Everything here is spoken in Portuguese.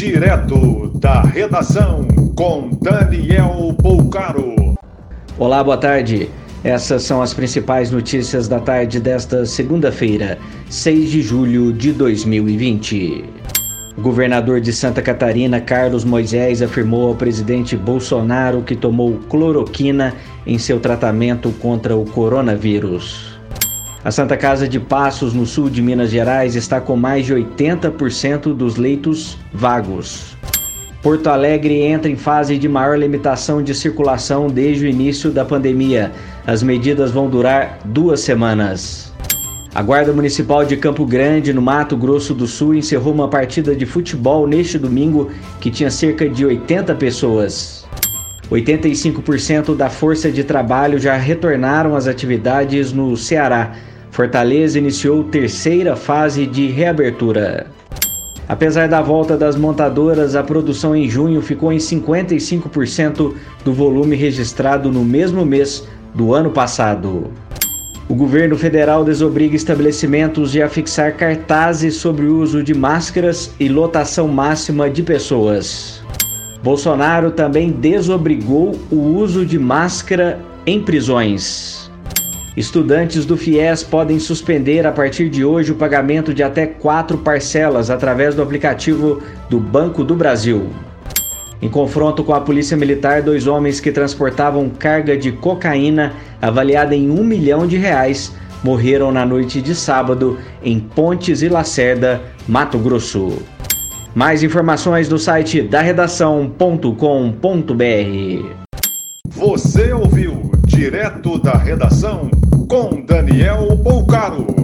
Direto da redação com Daniel Poucaro. Olá, boa tarde. Essas são as principais notícias da tarde desta segunda-feira, 6 de julho de 2020. O governador de Santa Catarina, Carlos Moisés, afirmou ao presidente Bolsonaro que tomou cloroquina em seu tratamento contra o coronavírus. A Santa Casa de Passos, no sul de Minas Gerais, está com mais de 80% dos leitos vagos. Porto Alegre entra em fase de maior limitação de circulação desde o início da pandemia. As medidas vão durar duas semanas. A Guarda Municipal de Campo Grande, no Mato Grosso do Sul, encerrou uma partida de futebol neste domingo que tinha cerca de 80 pessoas. 85% da força de trabalho já retornaram às atividades no Ceará. Fortaleza iniciou terceira fase de reabertura. Apesar da volta das montadoras, a produção em junho ficou em 55% do volume registrado no mesmo mês do ano passado. O governo federal desobriga estabelecimentos de afixar cartazes sobre o uso de máscaras e lotação máxima de pessoas. Bolsonaro também desobrigou o uso de máscara em prisões. Estudantes do FIES podem suspender a partir de hoje o pagamento de até quatro parcelas através do aplicativo do Banco do Brasil. Em confronto com a Polícia Militar, dois homens que transportavam carga de cocaína avaliada em um milhão de reais morreram na noite de sábado em Pontes e Lacerda, Mato Grosso. Mais informações no site da redação.com.br. Você ouviu direto da redação com Daniel Poucaro.